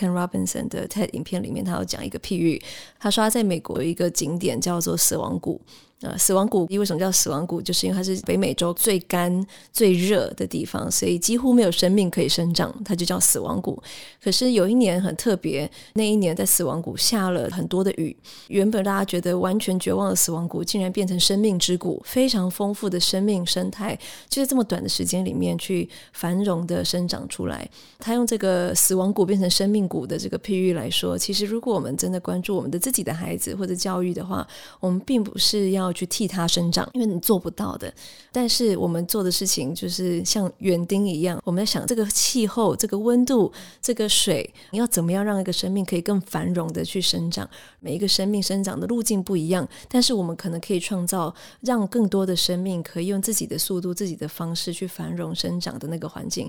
Ken Robinson 的 TED 影片里面，他有讲一个譬喻，他说他在美国有一个景点叫做死亡谷。呃，死亡谷为什么叫死亡谷？就是因为它是北美洲最干、最热的地方，所以几乎没有生命可以生长，它就叫死亡谷。可是有一年很特别，那一年在死亡谷下了很多的雨，原本大家觉得完全绝望的死亡谷，竟然变成生命之谷，非常丰富的生命生态，就在这么短的时间里面去繁荣的生长出来。他用这个死亡谷变成生命谷的这个譬喻来说，其实如果我们真的关注我们的自己的孩子或者教育的话，我们并不是要。去替他生长，因为你做不到的。但是我们做的事情就是像园丁一样，我们在想这个气候、这个温度、这个水，你要怎么样让一个生命可以更繁荣的去生长？每一个生命生长的路径不一样，但是我们可能可以创造让更多的生命可以用自己的速度、自己的方式去繁荣生长的那个环境。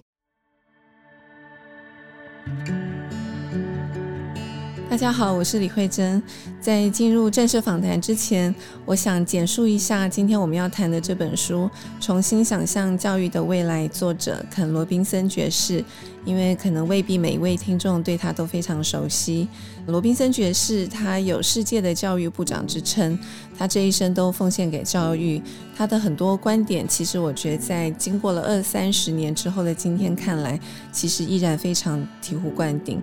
大家好，我是李慧珍。在进入正式访谈之前，我想简述一下今天我们要谈的这本书《重新想象教育的未来》，作者肯·罗宾森爵士。因为可能未必每一位听众对他都非常熟悉。罗宾森爵士，他有世界的教育部长之称，他这一生都奉献给教育。他的很多观点，其实我觉得在经过了二三十年之后的今天看来，其实依然非常醍醐灌顶。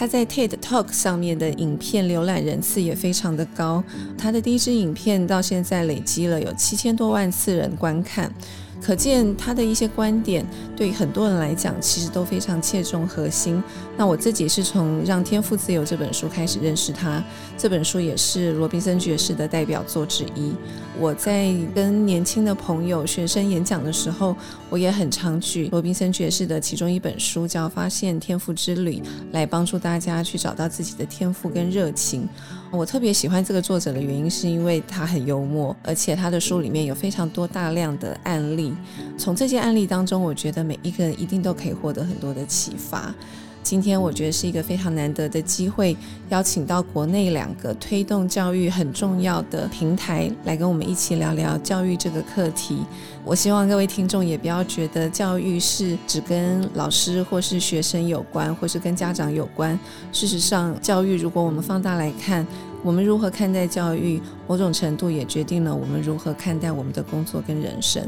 他在 TED Talk 上面的影片浏览人次也非常的高，他的第一支影片到现在累积了有七千多万次人观看。可见他的一些观点对很多人来讲，其实都非常切中核心。那我自己是从《让天赋自由》这本书开始认识他，这本书也是罗宾森爵士的代表作之一。我在跟年轻的朋友、学生演讲的时候，我也很常举罗宾森爵士的其中一本书，叫《发现天赋之旅》，来帮助大家去找到自己的天赋跟热情。我特别喜欢这个作者的原因，是因为他很幽默，而且他的书里面有非常多大量的案例。从这些案例当中，我觉得每一个人一定都可以获得很多的启发。今天我觉得是一个非常难得的机会，邀请到国内两个推动教育很重要的平台来跟我们一起聊聊教育这个课题。我希望各位听众也不要觉得教育是只跟老师或是学生有关，或是跟家长有关。事实上，教育如果我们放大来看，我们如何看待教育，某种程度也决定了我们如何看待我们的工作跟人生。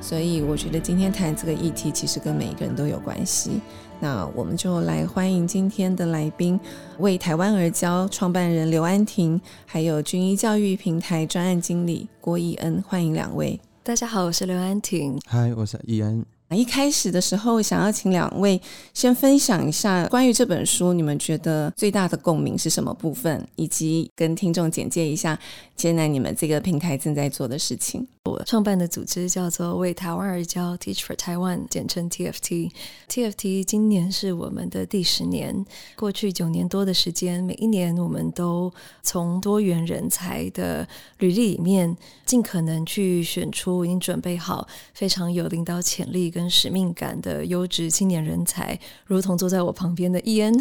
所以，我觉得今天谈这个议题，其实跟每一个人都有关系。那我们就来欢迎今天的来宾，为台湾而教创办人刘安婷，还有军医教育平台专案经理郭义恩，欢迎两位。大家好，我是刘安婷。嗨，我是奕恩。一开始的时候，想要请两位先分享一下关于这本书，你们觉得最大的共鸣是什么部分，以及跟听众简介一下现在你们这个平台正在做的事情。我创办的组织叫做为台湾而教 （Teach for Taiwan），简称 TFT。TFT 今年是我们的第十年，过去九年多的时间，每一年我们都从多元人才的履历里面，尽可能去选出已经准备好、非常有领导潜力跟使命感的优质青年人才，如同坐在我旁边的伊恩，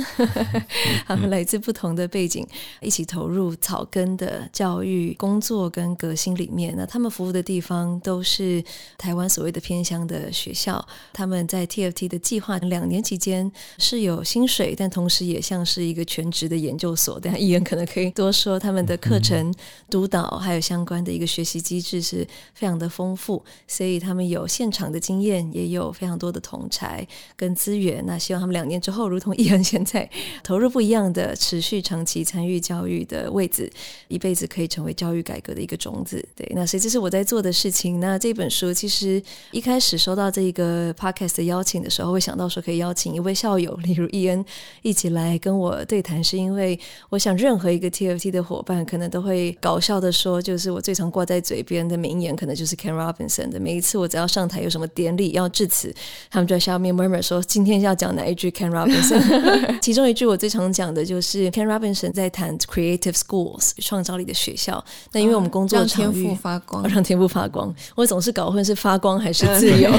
他们来自不同的背景，一起投入草根的教育工作跟革新里面。那他们服务的地方都是台湾所谓的偏乡的学校，他们在 TFT 的计划两年期间是有薪水，但同时也像是一个全职的研究所。等下奕恩可能可以多说，他们的课程督导还有相关的一个学习机制是非常的丰富，所以他们有现场的经验，也有非常多的同侪跟资源。那希望他们两年之后，如同奕恩现在投入不一样的持续长期参与教育的位置，一辈子可以成为教育改革的一个种子。对，那所以这是我在做的事情。那这本书其实一开始收到这个 podcast 的邀请的时候，会想到说可以邀请一位校友，例如伊恩，一起来跟我对谈，是因为我想任何一个 TFT 的伙伴可能都会搞笑的说，就是我最常挂在嘴边的名言，可能就是 Ken Robinson 的。每一次我只要上台有什么典礼要致辞，他们就在下面 murmur 说今天要讲哪一句 Ken Robinson。其中一句我最常讲的就是 Ken Robinson 在谈 creative schools 创造力的学校。那因为我们工作场域、啊、让天赋发光，让天赋发光。我总是搞混是发光还是自由，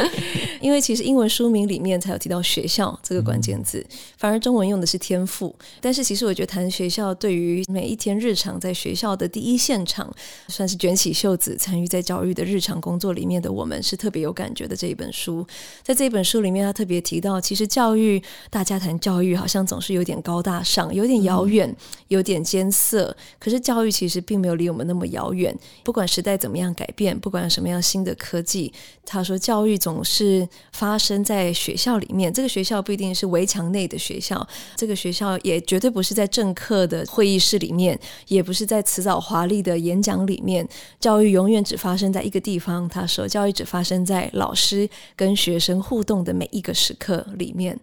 因为其实英文书名里面才有提到学校这个关键字，反而中文用的是天赋。但是其实我觉得谈学校对于每一天日常在学校的第一现场，算是卷起袖子参与在教育的日常工作里面的我们是特别有感觉的这一一本书。在这本书里面，他特别提到，其实教育，大家谈教育好像总是有点高大上，有点遥远，有点艰涩。可是教育其实并没有离我们那么遥远。不管时代怎么样改变，不管什么样新的科技，他说教育总是发生在学校里面。这个学校不一定是围墙内的学校，这个学校也绝对不是在政客的会议室里面，也不是在辞藻华丽的演讲里面。教育永远只发生在一个地方。他说，教育只发生在老师跟学生互动的每一个时刻里面。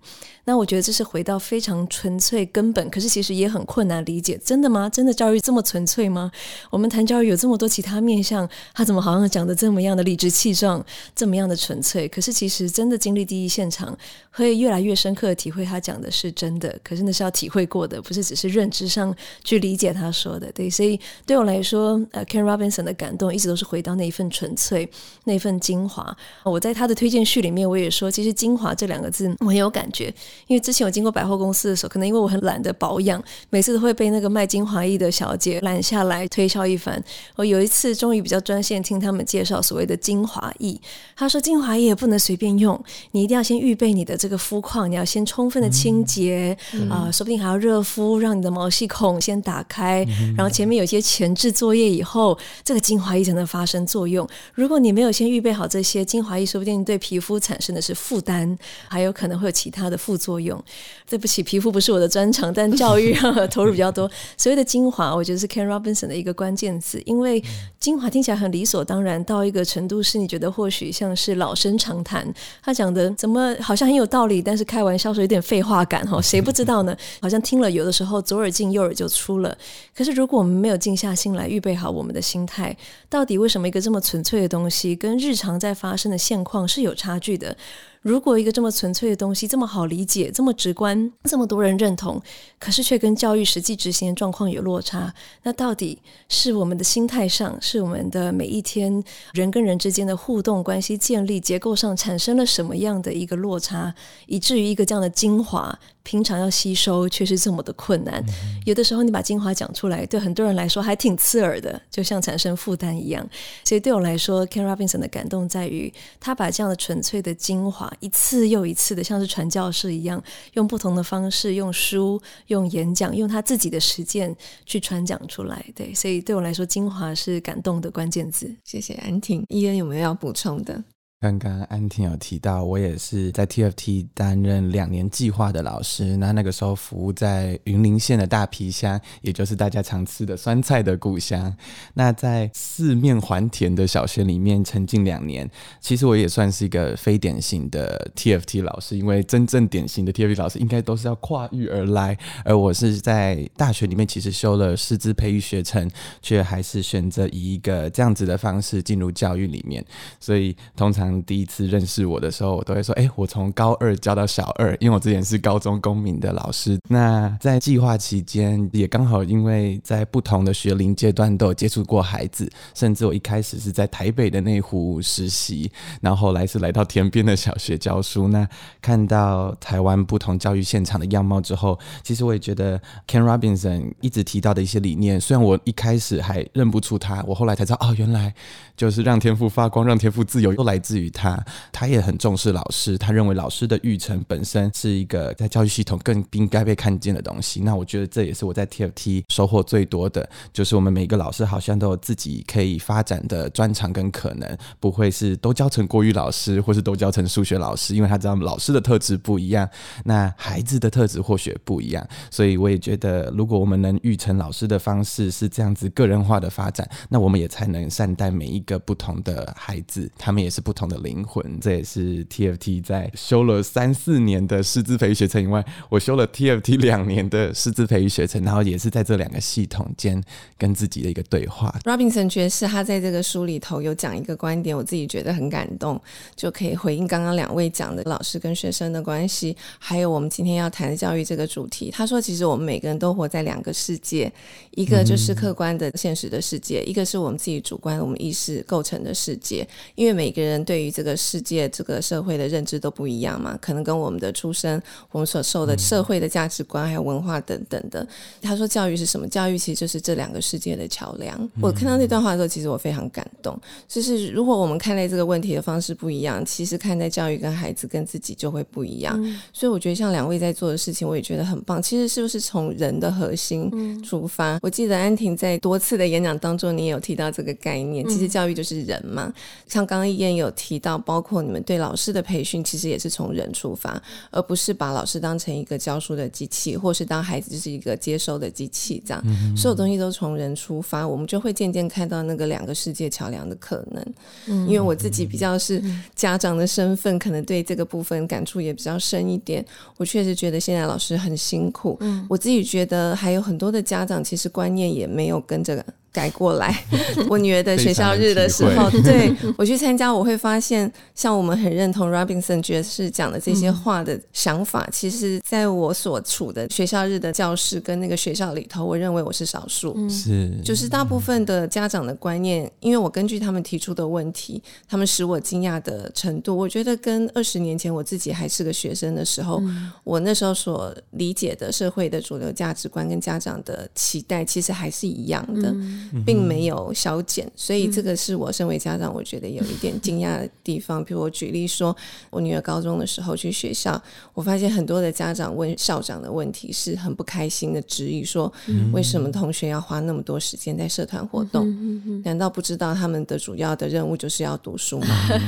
那我觉得这是回到非常纯粹根本，可是其实也很困难理解。真的吗？真的教育这么纯粹吗？我们谈教育有这么多其他面向，他怎么好像讲的这么样的理直气壮，这么样的纯粹？可是其实真的经历第一现场，会越来越深刻的体会他讲的是真的。可是那是要体会过的，不是只是认知上去理解他说的。对，所以对我来说，呃，Ken Robinson 的感动一直都是回到那一份纯粹，那份精华。我在他的推荐序里面我也说，其实“精华”这两个字我很有感觉。因为之前我经过百货公司的时候，可能因为我很懒得保养，每次都会被那个卖精华液的小姐拦下来推销一番。我有一次终于比较专线听他们介绍所谓的精华液，他说精华液不能随便用，你一定要先预备你的这个肤况，你要先充分的清洁啊、嗯呃，说不定还要热敷，让你的毛细孔先打开，嗯、然后前面有些前置作业以后，这个精华液才能发生作用。如果你没有先预备好这些精华液，说不定对皮肤产生的是负担，还有可能会有其他的副作用。作用，对不起，皮肤不是我的专长，但教育 投入比较多。所谓的精华，我觉得是 Ken Robinson 的一个关键词，因为精华听起来很理所当然，到一个程度是你觉得或许像是老生常谈。他讲的怎么好像很有道理，但是开玩笑说有点废话感哈，谁不知道呢？好像听了有的时候左耳进右耳就出了。可是如果我们没有静下心来预备好我们的心态，到底为什么一个这么纯粹的东西跟日常在发生的现况是有差距的？如果一个这么纯粹的东西这么好理解、这么直观、这么多人认同，可是却跟教育实际执行的状况有落差，那到底是我们的心态上，是我们的每一天人跟人之间的互动关系建立结构上产生了什么样的一个落差，以至于一个这样的精华？平常要吸收却是这么的困难，有的时候你把精华讲出来，对很多人来说还挺刺耳的，就像产生负担一样。所以对我来说，Ken Robinson 的感动在于他把这样的纯粹的精华一次又一次的，像是传教士一样，用不同的方式，用书、用演讲、用他自己的实践去传讲出来。对，所以对我来说，精华是感动的关键字。谢谢安婷，伊恩有没有要补充的？刚刚安婷有提到，我也是在 TFT 担任两年计划的老师。那那个时候服务在云林县的大皮乡，也就是大家常吃的酸菜的故乡。那在四面环田的小学里面，沉浸两年，其实我也算是一个非典型的 TFT 老师，因为真正典型的 TFT 老师应该都是要跨域而来，而我是在大学里面其实修了师资培育学程，却还是选择以一个这样子的方式进入教育里面，所以通常。第一次认识我的时候，我都会说：“哎，我从高二教到小二，因为我之前是高中公民的老师。那在计划期间，也刚好因为在不同的学龄阶段都有接触过孩子，甚至我一开始是在台北的内湖实习，然后后来是来到田边的小学教书。那看到台湾不同教育现场的样貌之后，其实我也觉得 Ken Robinson 一直提到的一些理念，虽然我一开始还认不出他，我后来才知道，哦，原来就是让天赋发光，让天赋自由，又来自于。他他也很重视老师，他认为老师的育成本身是一个在教育系统更应该被看见的东西。那我觉得这也是我在 TFT 收获最多的，就是我们每个老师好像都有自己可以发展的专长跟可能，不会是都教成国语老师，或是都教成数学老师，因为他知道老师的特质不一样，那孩子的特质或许不一样。所以我也觉得，如果我们能育成老师的方式是这样子个人化的发展，那我们也才能善待每一个不同的孩子，他们也是不同的。灵魂，这也是 TFT 在修了三四年的师资培育学程以外，我修了 TFT 两年的师资培育学程，然后也是在这两个系统间跟自己的一个对话。Robinson 爵士他在这个书里头有讲一个观点，我自己觉得很感动，就可以回应刚刚两位讲的老师跟学生的关系，还有我们今天要谈的教育这个主题。他说，其实我们每个人都活在两个世界，一个就是客观的现实的世界，一个是我们自己主观我们意识构成的世界。因为每个人对对于这个世界、这个社会的认知都不一样嘛，可能跟我们的出身、我们所受的社会的价值观还有文化等等的。他说教育是什么？教育其实就是这两个世界的桥梁。我看到那段话的时候，其实我非常感动。就是如果我们看待这个问题的方式不一样，其实看待教育跟孩子跟自己就会不一样。所以我觉得像两位在做的事情，我也觉得很棒。其实是不是从人的核心出发？我记得安婷在多次的演讲当中，你也有提到这个概念。其实教育就是人嘛。像刚刚一燕有提到，包括你们对老师的培训，其实也是从人出发，而不是把老师当成一个教书的机器，或是当孩子就是一个接收的机器这样。所有东西都从人出发，我们就会渐渐看到那个两个世界桥梁的可能。因为我自己比较是家长的身份，可能对这个部分感触也比较深一点。我确实觉得现在老师很辛苦。我自己觉得还有很多的家长其实观念也没有跟着改过来。我女儿的学校日的时候，对我去参加，我会发现，像我们很认同 Robinson 爵士讲的这些话的想法，嗯、其实在我所处的学校日的教室跟那个学校里头，我认为我是少数。是，就是大部分的家长的观念，因为我根据他们提出的问题，他们使我惊讶的程度，我觉得跟二十年前我自己还是个学生的时候，嗯、我那时候所理解的社会的主流价值观跟家长的期待，其实还是一样的。嗯并没有消减，所以这个是我身为家长，我觉得有一点惊讶的地方。比如我举例说，我女儿高中的时候去学校，我发现很多的家长问校长的问题是很不开心的，质疑说为什么同学要花那么多时间在社团活动？难道不知道他们的主要的任务就是要读书吗？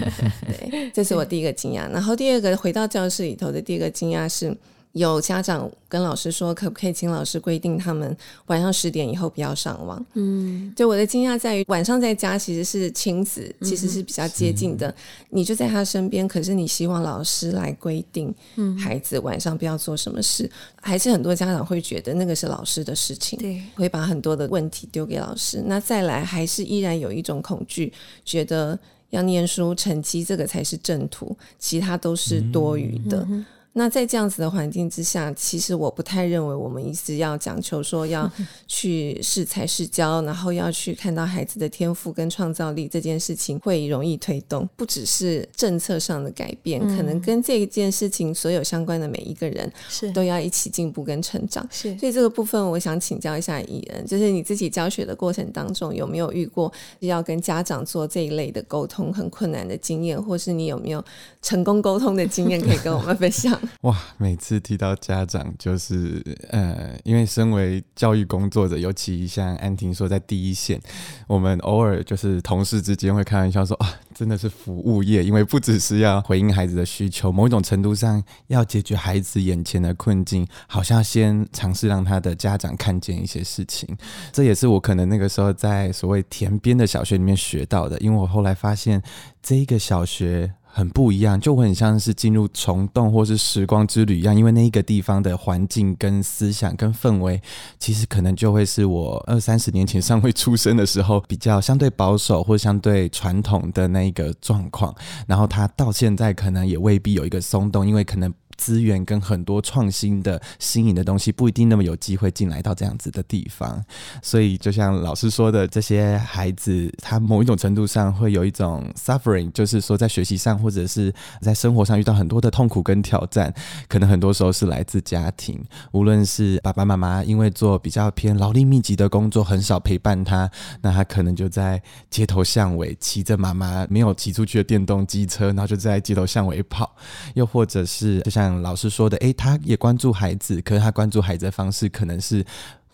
对，这是我第一个惊讶。然后第二个回到教室里头的第二个惊讶是。有家长跟老师说，可不可以请老师规定他们晚上十点以后不要上网？嗯，就我的惊讶在于，晚上在家其实是亲子，其实是比较接近的，嗯、你就在他身边。可是你希望老师来规定，孩子晚上不要做什么事，嗯、还是很多家长会觉得那个是老师的事情，对，会把很多的问题丢给老师。那再来，还是依然有一种恐惧，觉得要念书成绩这个才是正途，其他都是多余的。嗯嗯那在这样子的环境之下，其实我不太认为我们一直要讲求说要 去适才适教，然后要去看到孩子的天赋跟创造力这件事情会容易推动。不只是政策上的改变，可能跟这一件事情所有相关的每一个人是都要一起进步跟成长。是，所以这个部分我想请教一下伊恩，就是你自己教学的过程当中有没有遇过要跟家长做这一类的沟通很困难的经验，或是你有没有成功沟通的经验可以跟我们分享？哇，每次提到家长，就是呃，因为身为教育工作者，尤其像安婷说在第一线，我们偶尔就是同事之间会开玩笑说啊，真的是服务业，因为不只是要回应孩子的需求，某一种程度上要解决孩子眼前的困境，好像先尝试让他的家长看见一些事情。这也是我可能那个时候在所谓田边的小学里面学到的，因为我后来发现这一个小学。很不一样，就会很像是进入虫洞或是时光之旅一样，因为那一个地方的环境跟思想跟氛围，其实可能就会是我二三十年前尚未出生的时候比较相对保守或相对传统的那一个状况，然后它到现在可能也未必有一个松动，因为可能。资源跟很多创新的新颖的东西不一定那么有机会进来到这样子的地方，所以就像老师说的，这些孩子他某一种程度上会有一种 suffering，就是说在学习上或者是在生活上遇到很多的痛苦跟挑战，可能很多时候是来自家庭，无论是爸爸妈妈因为做比较偏劳力密集的工作，很少陪伴他，那他可能就在街头巷尾骑着妈妈没有骑出去的电动机车，然后就在街头巷尾跑，又或者是就像。老师说的，诶，他也关注孩子，可是他关注孩子的方式可能是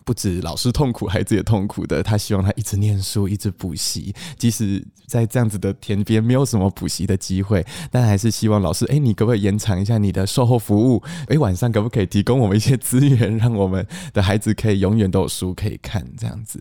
不止老师痛苦，孩子也痛苦的。他希望他一直念书，一直补习，即使在这样子的田边没有什么补习的机会，但还是希望老师，诶，你可不可以延长一下你的售后服务？诶，晚上可不可以提供我们一些资源，让我们的孩子可以永远都有书可以看？这样子。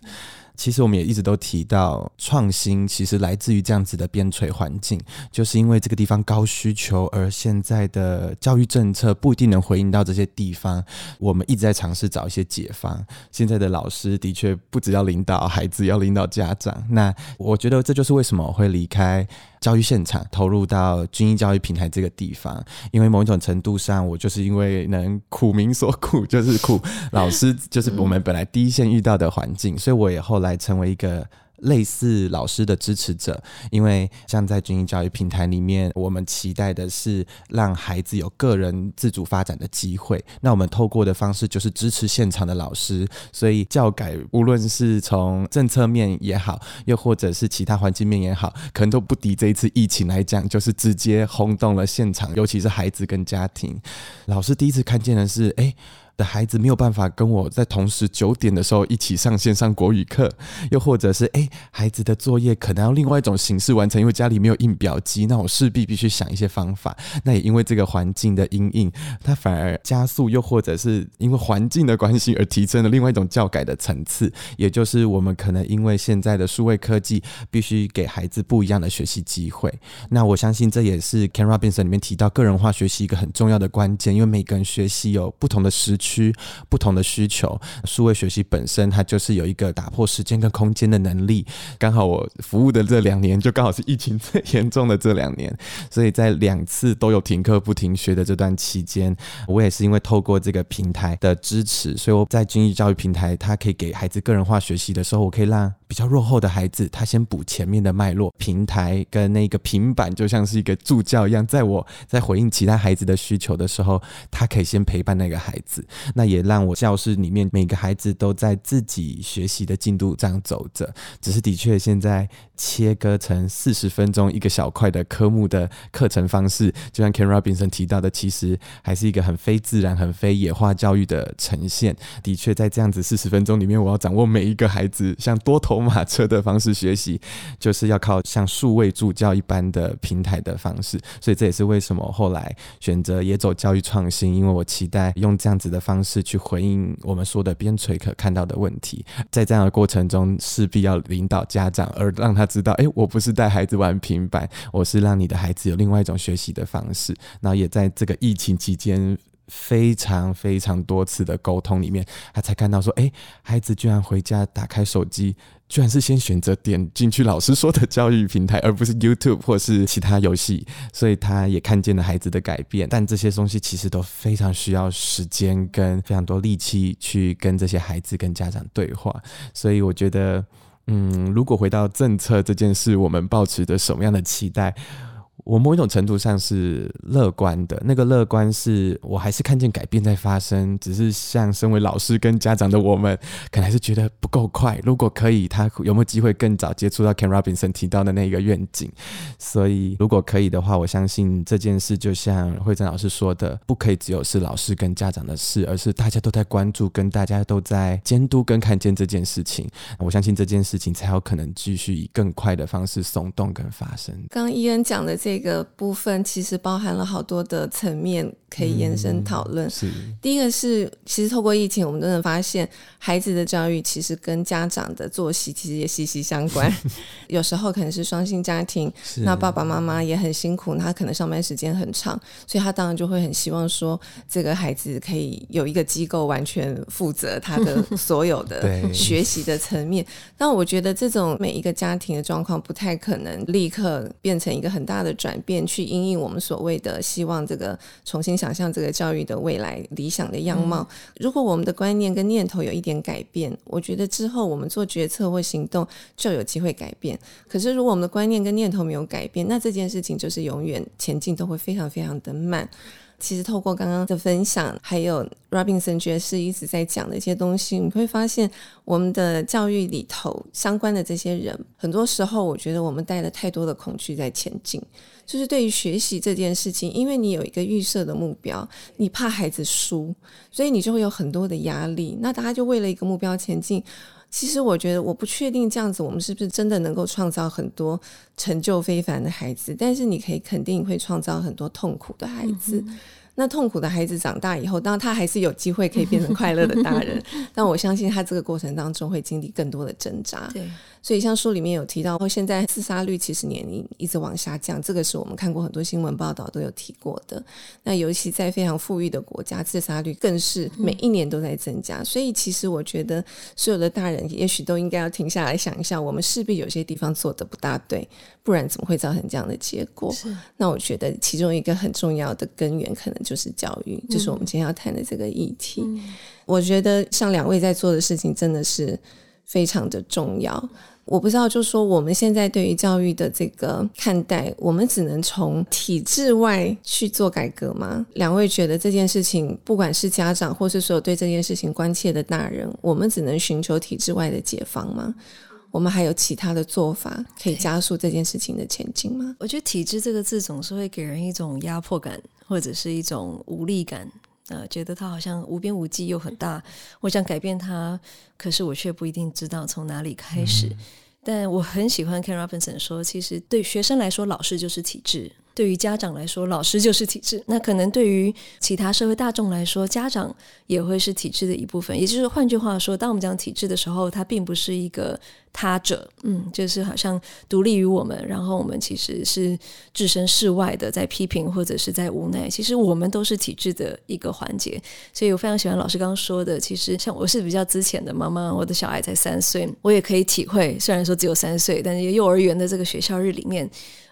其实我们也一直都提到，创新其实来自于这样子的边陲环境，就是因为这个地方高需求，而现在的教育政策不一定能回应到这些地方。我们一直在尝试找一些解方。现在的老师的确不只要领导孩子，要领导家长。那我觉得这就是为什么我会离开。教育现场投入到军医教育平台这个地方，因为某一种程度上，我就是因为能苦民所苦，就是苦老师，就是我们本来第一线遇到的环境，所以我也后来成为一个类似老师的支持者，因为像在军营教育平台里面，我们期待的是让孩子有个人自主发展的机会。那我们透过的方式就是支持现场的老师，所以教改无论是从政策面也好，又或者是其他环境面也好，可能都不敌这一次疫情来讲，就是直接轰动了现场，尤其是孩子跟家庭。老师第一次看见的是，哎。的孩子没有办法跟我在同时九点的时候一起上线上国语课，又或者是哎、孩子的作业可能要另外一种形式完成，因为家里没有印表机，那我势必必须想一些方法。那也因为这个环境的阴影，它反而加速，又或者是因为环境的关系而提升了另外一种教改的层次。也就是我们可能因为现在的数位科技，必须给孩子不一样的学习机会。那我相信这也是 Ken Robinson 里面提到个人化学习一个很重要的关键，因为每个人学习有不同的时。需不同的需求，数位学习本身它就是有一个打破时间跟空间的能力。刚好我服务的这两年，就刚好是疫情最严重的这两年，所以在两次都有停课不停学的这段期间，我也是因为透过这个平台的支持，所以我在均一教育平台，它可以给孩子个人化学习的时候，我可以让比较落后的孩子，他先补前面的脉络。平台跟那个平板就像是一个助教一样，在我在回应其他孩子的需求的时候，他可以先陪伴那个孩子。那也让我教室里面每个孩子都在自己学习的进度这样走着，只是的确现在切割成四十分钟一个小块的科目的课程方式，就像 Ken Robinson 提到的，其实还是一个很非自然、很非野化教育的呈现。的确，在这样子四十分钟里面，我要掌握每一个孩子像多头马车的方式学习，就是要靠像数位助教一般的平台的方式。所以这也是为什么后来选择也走教育创新，因为我期待用这样子的。方式去回应我们说的边陲可看到的问题，在这样的过程中，势必要领导家长，而让他知道，哎，我不是带孩子玩平板，我是让你的孩子有另外一种学习的方式。然后也在这个疫情期间，非常非常多次的沟通里面，他才看到说，哎，孩子居然回家打开手机。居然是先选择点进去老师说的教育平台，而不是 YouTube 或是其他游戏，所以他也看见了孩子的改变。但这些东西其实都非常需要时间跟非常多力气去跟这些孩子跟家长对话。所以我觉得，嗯，如果回到政策这件事，我们抱持着什么样的期待？我某一种程度上是乐观的，那个乐观是我还是看见改变在发生，只是像身为老师跟家长的我们，可能还是觉得不够快。如果可以，他有没有机会更早接触到 Ken Robinson 提到的那个愿景？所以，如果可以的话，我相信这件事就像惠珍老师说的，不可以只有是老师跟家长的事，而是大家都在关注，跟大家都在监督跟看见这件事情。我相信这件事情才有可能继续以更快的方式松动跟发生。刚伊恩讲的这个。部分其实包含了好多的层面可以延伸讨论。嗯、是第一个是，其实透过疫情，我们都能发现，孩子的教育其实跟家长的作息其实也息息相关。有时候可能是双薪家庭，那爸爸妈妈也很辛苦，他可能上班时间很长，所以他当然就会很希望说，这个孩子可以有一个机构完全负责他的 所有的学习的层面。但我觉得这种每一个家庭的状况不太可能立刻变成一个很大的转变去因应我们所谓的希望，这个重新想象这个教育的未来理想的样貌。如果我们的观念跟念头有一点改变，我觉得之后我们做决策或行动就有机会改变。可是如果我们的观念跟念头没有改变，那这件事情就是永远前进都会非常非常的慢。其实透过刚刚的分享，还有 Robinson 爵士一直在讲的一些东西，你会发现我们的教育里头相关的这些人，很多时候我觉得我们带了太多的恐惧在前进。就是对于学习这件事情，因为你有一个预设的目标，你怕孩子输，所以你就会有很多的压力。那大家就为了一个目标前进。其实我觉得，我不确定这样子，我们是不是真的能够创造很多成就非凡的孩子？但是你可以肯定会创造很多痛苦的孩子。嗯那痛苦的孩子长大以后，当然他还是有机会可以变成快乐的大人，但我相信他这个过程当中会经历更多的挣扎。对，所以像书里面有提到，现在自杀率其实年龄一直往下降，这个是我们看过很多新闻报道都有提过的。那尤其在非常富裕的国家，自杀率更是每一年都在增加。所以其实我觉得，所有的大人也许都应该要停下来想一下，我们势必有些地方做的不大对。不然怎么会造成这样的结果？是。那我觉得其中一个很重要的根源，可能就是教育，嗯、就是我们今天要谈的这个议题。嗯、我觉得像两位在做的事情，真的是非常的重要。我不知道，就是说我们现在对于教育的这个看待，我们只能从体制外去做改革吗？两位觉得这件事情，不管是家长或是所有对这件事情关切的大人，我们只能寻求体制外的解放吗？我们还有其他的做法可以加速这件事情的前进吗？我觉得“体制”这个字总是会给人一种压迫感，或者是一种无力感。呃，觉得它好像无边无际又很大，我想改变它，可是我却不一定知道从哪里开始。嗯、但我很喜欢 Ken Robinson 说，其实对学生来说，老师就是体制。对于家长来说，老师就是体制。那可能对于其他社会大众来说，家长也会是体制的一部分。也就是换句话说，当我们讲体制的时候，它并不是一个他者，嗯，就是好像独立于我们，然后我们其实是置身事外的，在批评或者是在无奈。其实我们都是体制的一个环节。所以我非常喜欢老师刚刚说的，其实像我是比较资浅的妈妈，我的小孩才三岁，我也可以体会。虽然说只有三岁，但是幼儿园的这个学校日里面。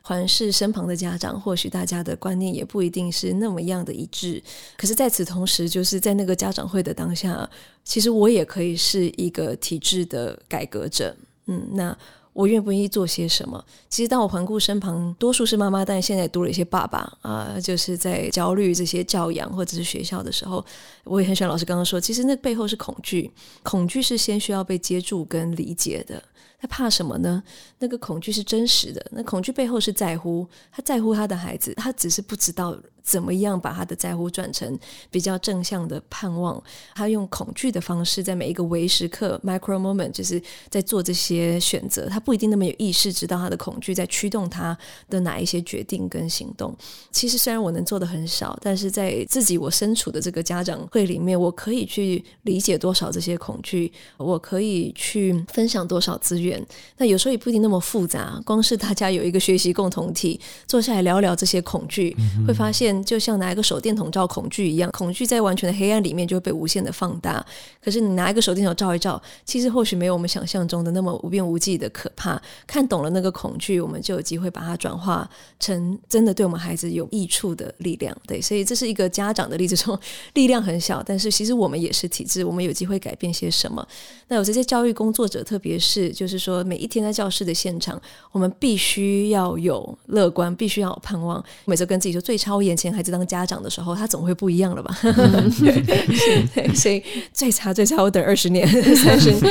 环视身旁的家长，或许大家的观念也不一定是那么样的一致。可是，在此同时，就是在那个家长会的当下，其实我也可以是一个体制的改革者。嗯，那我愿不愿意做些什么？其实，当我环顾身旁，多数是妈妈，但现在多了一些爸爸啊、就是在焦虑这些教养或者是学校的时候，我也很喜欢老师刚刚说，其实那背后是恐惧，恐惧是先需要被接住跟理解的。他怕什么呢？那个恐惧是真实的，那恐惧背后是在乎，他在乎他的孩子，他只是不知道。怎么样把他的在乎转成比较正向的盼望？他用恐惧的方式，在每一个微时刻 （micro moment） 就是在做这些选择。他不一定那么有意识，知道他的恐惧在驱动他的哪一些决定跟行动。其实虽然我能做的很少，但是在自己我身处的这个家长会里面，我可以去理解多少这些恐惧，我可以去分享多少资源。那有时候也不一定那么复杂，光是大家有一个学习共同体，坐下来聊聊这些恐惧，嗯、会发现。就像拿一个手电筒照恐惧一样，恐惧在完全的黑暗里面就会被无限的放大。可是你拿一个手电筒照一照，其实或许没有我们想象中的那么无边无际的可怕。看懂了那个恐惧，我们就有机会把它转化成真的对我们孩子有益处的力量。对，所以这是一个家长的例子，说力量很小，但是其实我们也是体制，我们有机会改变些什么。那有这些教育工作者，特别是就是说每一天在教室的现场，我们必须要有乐观，必须要有盼望。每次跟自己说，最差我眼前。孩子当家长的时候，他总会不一样了吧？对，所以最差最差，我等二十年、三十年，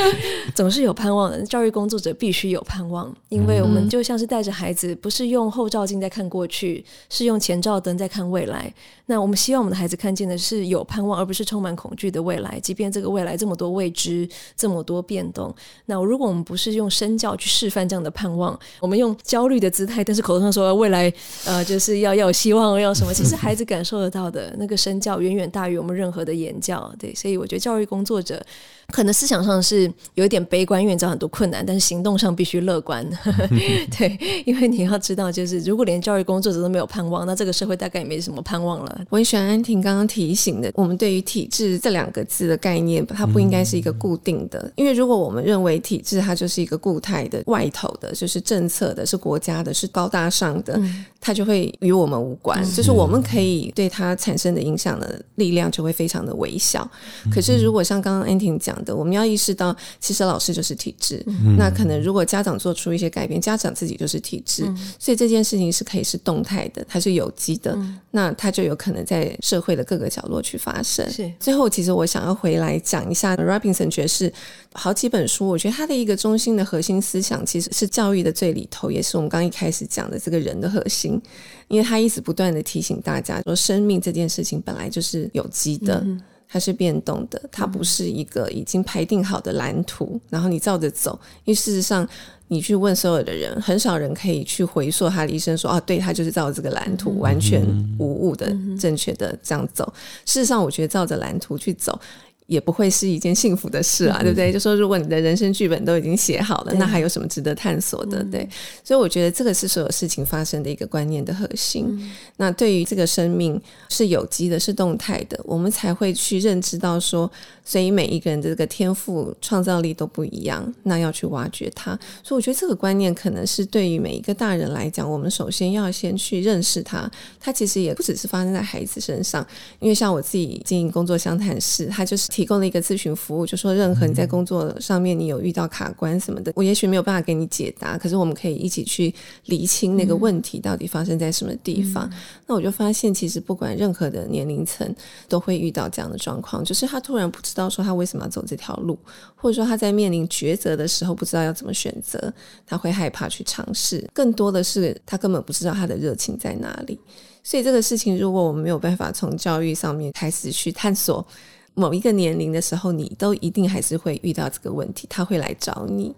总是有盼望的。教育工作者必须有盼望，因为我们就像是带着孩子，不是用后照镜在看过去，是用前照灯在看未来。那我们希望我们的孩子看见的是有盼望，而不是充满恐惧的未来。即便这个未来这么多未知，这么多变动，那如果我们不是用身教去示范这样的盼望，我们用焦虑的姿态，但是口头上说未来呃就是要要有希望，要什么？是孩子感受得到的那个身教远远大于我们任何的言教。对，所以我觉得教育工作者。可能思想上是有一点悲观，因为你知道很多困难，但是行动上必须乐观。对，因为你要知道，就是如果连教育工作者都没有盼望，那这个社会大概也没什么盼望了。我很喜欢安婷刚刚提醒的，我们对于体制这两个字的概念，它不应该是一个固定的。因为如果我们认为体制它就是一个固态的、外头的，就是政策的、是国家的、是高大上的，它就会与我们无关。就是我们可以对它产生的影响的力量就会非常的微小。可是如果像刚刚安婷讲，我们要意识到，其实老师就是体制。嗯、那可能如果家长做出一些改变，家长自己就是体制，嗯、所以这件事情是可以是动态的，它是有机的。嗯、那它就有可能在社会的各个角落去发生。是。最后，其实我想要回来讲一下 Robinson 爵士好几本书，我觉得他的一个中心的核心思想，其实是教育的最里头，也是我们刚一开始讲的这个人的核心，因为他一直不断的提醒大家说，生命这件事情本来就是有机的。嗯它是变动的，它不是一个已经排定好的蓝图，嗯、然后你照着走。因为事实上，你去问所有的人，很少人可以去回溯他的医生，说：“啊，对，他就是照着这个蓝图，嗯、完全无误的、嗯、正确的这样走。”事实上，我觉得照着蓝图去走。也不会是一件幸福的事啊，对不对？就说如果你的人生剧本都已经写好了，那还有什么值得探索的？对，所以我觉得这个是所有事情发生的一个观念的核心。那对于这个生命是有机的，是动态的，我们才会去认知到说，所以每一个人的这个天赋创造力都不一样，那要去挖掘它。所以我觉得这个观念可能是对于每一个大人来讲，我们首先要先去认识它。它其实也不只是发生在孩子身上，因为像我自己经营工作相谈室，它就是。提供了一个咨询服务，就说任何你在工作上面你有遇到卡关什么的，我也许没有办法给你解答，可是我们可以一起去厘清那个问题到底发生在什么地方。嗯、那我就发现，其实不管任何的年龄层都会遇到这样的状况，就是他突然不知道说他为什么要走这条路，或者说他在面临抉择的时候不知道要怎么选择，他会害怕去尝试。更多的是他根本不知道他的热情在哪里。所以这个事情，如果我们没有办法从教育上面开始去探索，某一个年龄的时候，你都一定还是会遇到这个问题，他会来找你。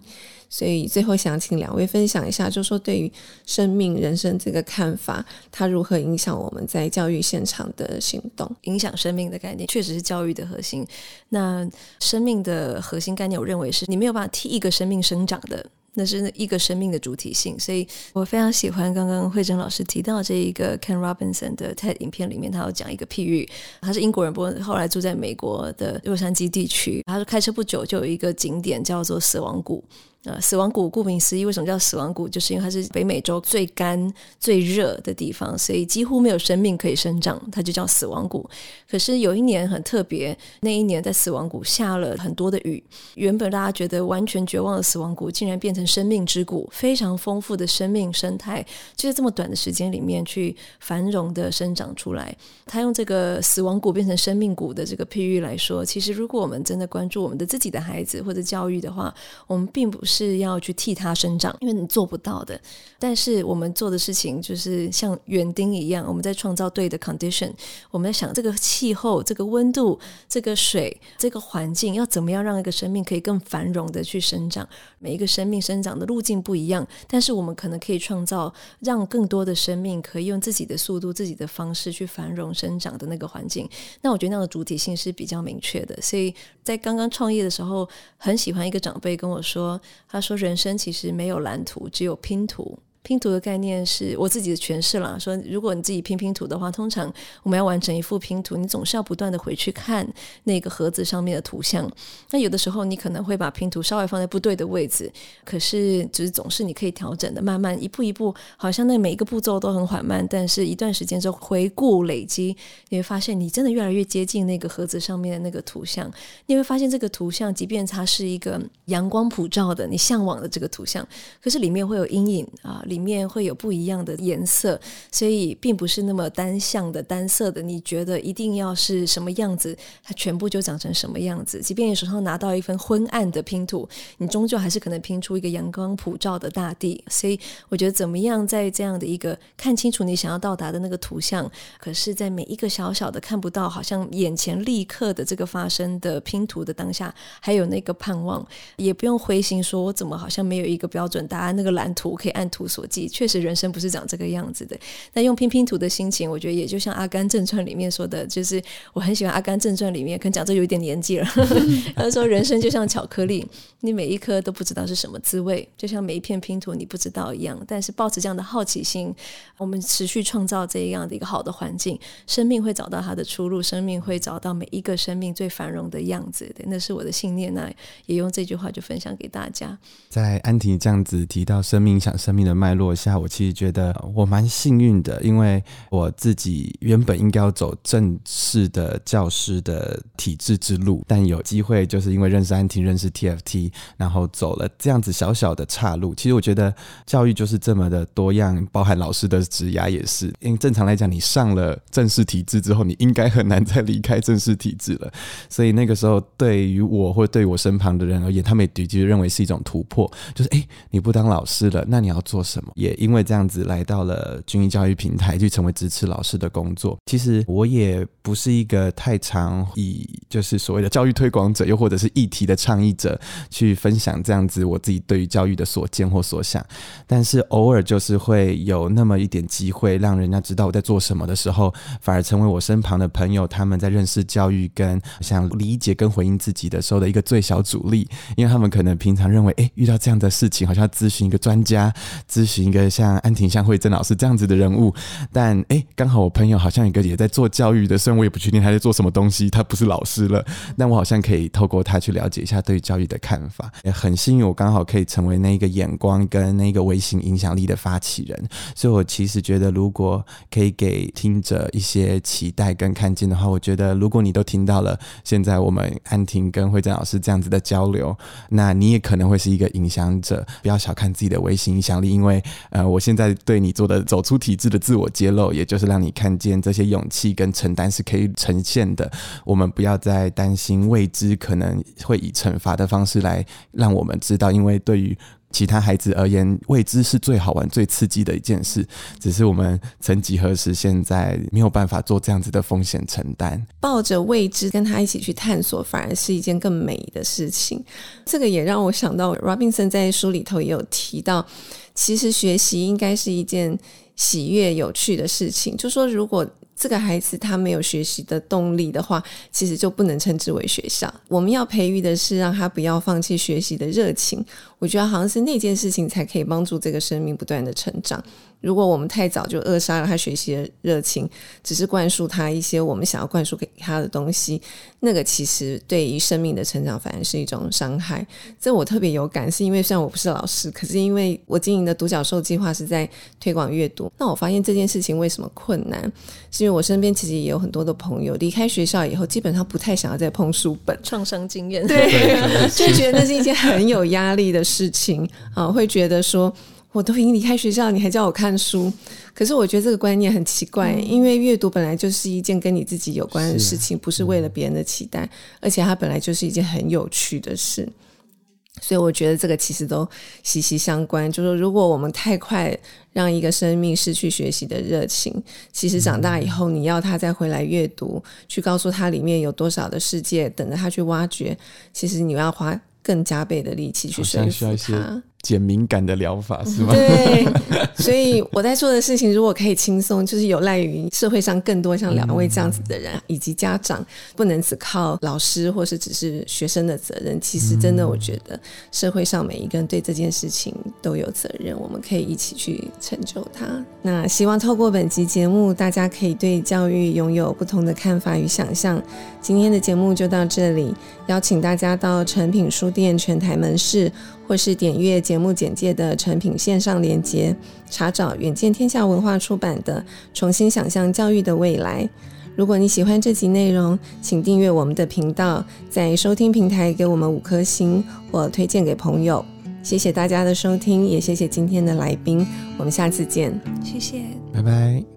所以最后想请两位分享一下，就是说对于生命、人生这个看法，它如何影响我们在教育现场的行动？影响生命的概念，确实是教育的核心。那生命的核心概念，我认为是你没有办法替一个生命生长的。那是一个生命的主体性，所以我非常喜欢刚刚慧珍老师提到这一个 Ken Robinson 的 TED 影片里面，他有讲一个譬喻，他是英国人，不过后来住在美国的洛杉矶地区，他说开车不久就有一个景点叫做死亡谷。呃，死亡谷顾名思义，为什么叫死亡谷？就是因为它是北美洲最干、最热的地方，所以几乎没有生命可以生长，它就叫死亡谷。可是有一年很特别，那一年在死亡谷下了很多的雨，原本大家觉得完全绝望的死亡谷，竟然变成生命之谷，非常丰富的生命生态，就在这么短的时间里面去繁荣的生长出来。他用这个死亡谷变成生命谷的这个譬喻来说，其实如果我们真的关注我们的自己的孩子或者教育的话，我们并不是。要去替他生长，因为你做不到的。但是我们做的事情就是像园丁一样，我们在创造对的 condition。我们在想这个气候、这个温度、这个水、这个环境要怎么样让一个生命可以更繁荣的去生长。每一个生命生长的路径不一样，但是我们可能可以创造让更多的生命可以用自己的速度、自己的方式去繁荣生长的那个环境。那我觉得那个主体性是比较明确的。所以在刚刚创业的时候，很喜欢一个长辈跟我说。他说：“人生其实没有蓝图，只有拼图。”拼图的概念是我自己的诠释啦。说如果你自己拼拼图的话，通常我们要完成一幅拼图，你总是要不断的回去看那个盒子上面的图像。那有的时候你可能会把拼图稍微放在不对的位置，可是就是总是你可以调整的，慢慢一步一步，好像那每一个步骤都很缓慢，但是一段时间之后回顾累积，你会发现你真的越来越接近那个盒子上面的那个图像。你会发现这个图像，即便它是一个阳光普照的你向往的这个图像，可是里面会有阴影啊。里里面会有不一样的颜色，所以并不是那么单向的、单色的。你觉得一定要是什么样子，它全部就长成什么样子。即便你手上拿到一份昏暗的拼图，你终究还是可能拼出一个阳光普照的大地。所以，我觉得怎么样在这样的一个看清楚你想要到达的那个图像，可是在每一个小小的看不到，好像眼前立刻的这个发生的拼图的当下，还有那个盼望，也不用灰心，说我怎么好像没有一个标准答案，那个蓝图可以按图索。确实，人生不是长这个样子的。那用拼拼图的心情，我觉得也就像《阿甘正传》里面说的，就是我很喜欢《阿甘正传》里面，可能讲这有一点年纪了。他说，人生就像巧克力，你每一颗都不知道是什么滋味，就像每一片拼图你不知道一样。但是抱持这样的好奇心，我们持续创造这样的一个好的环境，生命会找到它的出路，生命会找到每一个生命最繁荣的样子。对，那是我的信念。那也用这句话就分享给大家。在安婷这样子提到生命想生命的脉络下，我其实觉得我蛮幸运的，因为我自己原本应该要走正式的教师的体制之路，但有机会就是因为认识安婷，认识 TFT，然后走了这样子小小的岔路。其实我觉得教育就是这么的多样，包含老师的职涯也是。因为正常来讲，你上了正式体制之后，你应该很难再离开正式体制了。所以那个时候，对于我或对我身旁的人而言，他们也的确认为是一种突破，就是哎，你不当老师了，那你要做什么？也因为这样子来到了均一教育平台，去成为支持老师的工作。其实我也不是一个太常以就是所谓的教育推广者，又或者是议题的倡议者去分享这样子我自己对于教育的所见或所想。但是偶尔就是会有那么一点机会，让人家知道我在做什么的时候，反而成为我身旁的朋友他们在认识教育跟想理解跟回应自己的时候的一个最小阻力，因为他们可能平常认为，哎，遇到这样的事情，好像要咨询一个专家，咨是一个。像安婷、像惠珍老师这样子的人物，但哎，刚好我朋友好像一个也在做教育的，虽然我也不确定他在做什么东西，他不是老师了，但我好像可以透过他去了解一下对教育的看法。也很幸运，我刚好可以成为那一个眼光跟那个微型影响力的发起人。所以，我其实觉得，如果可以给听者一些期待跟看见的话，我觉得，如果你都听到了现在我们安婷跟惠珍老师这样子的交流，那你也可能会是一个影响者。不要小看自己的微型影响力，因为呃，我现在对你做的走出体制的自我揭露，也就是让你看见这些勇气跟承担是可以呈现的。我们不要再担心未知，可能会以惩罚的方式来让我们知道，因为对于其他孩子而言，未知是最好玩、最刺激的一件事。只是我们曾几何时，现在没有办法做这样子的风险承担。抱着未知跟他一起去探索，反而是一件更美的事情。这个也让我想到，Robinson 在书里头也有提到，其实学习应该是一件喜悦、有趣的事情。就说如果这个孩子他没有学习的动力的话，其实就不能称之为学校。我们要培育的是让他不要放弃学习的热情。我觉得好像是那件事情才可以帮助这个生命不断的成长。如果我们太早就扼杀了他学习的热情，只是灌输他一些我们想要灌输给他的东西，那个其实对于生命的成长反而是一种伤害。这我特别有感，是因为虽然我不是老师，可是因为我经营的独角兽计划是在推广阅读。那我发现这件事情为什么困难，是因为我身边其实也有很多的朋友离开学校以后，基本上不太想要再碰书本，创伤经验，对，就觉得那是一件很有压力的事情啊，会觉得说。我都已经离开学校，你还叫我看书？可是我觉得这个观念很奇怪，嗯、因为阅读本来就是一件跟你自己有关的事情，是不是为了别人的期待，而且它本来就是一件很有趣的事。所以我觉得这个其实都息息相关。就是说，如果我们太快让一个生命失去学习的热情，其实长大以后你要他再回来阅读，去告诉他里面有多少的世界等着他去挖掘，其实你要花更加倍的力气去说服他。减敏感的疗法是吗？对，所以我在做的事情，如果可以轻松，就是有赖于社会上更多像两位这样子的人，嗯、以及家长，不能只靠老师或是只是学生的责任。其实，真的，我觉得社会上每一个人对这件事情都有责任，我们可以一起去成就它。那希望透过本集节目，大家可以对教育拥有不同的看法与想象。今天的节目就到这里，邀请大家到诚品书店全台门市。或是点阅节目简介的成品线上连接，查找远见天下文化出版的《重新想象教育的未来》。如果你喜欢这集内容，请订阅我们的频道，在收听平台给我们五颗星或推荐给朋友。谢谢大家的收听，也谢谢今天的来宾。我们下次见，谢谢，拜拜。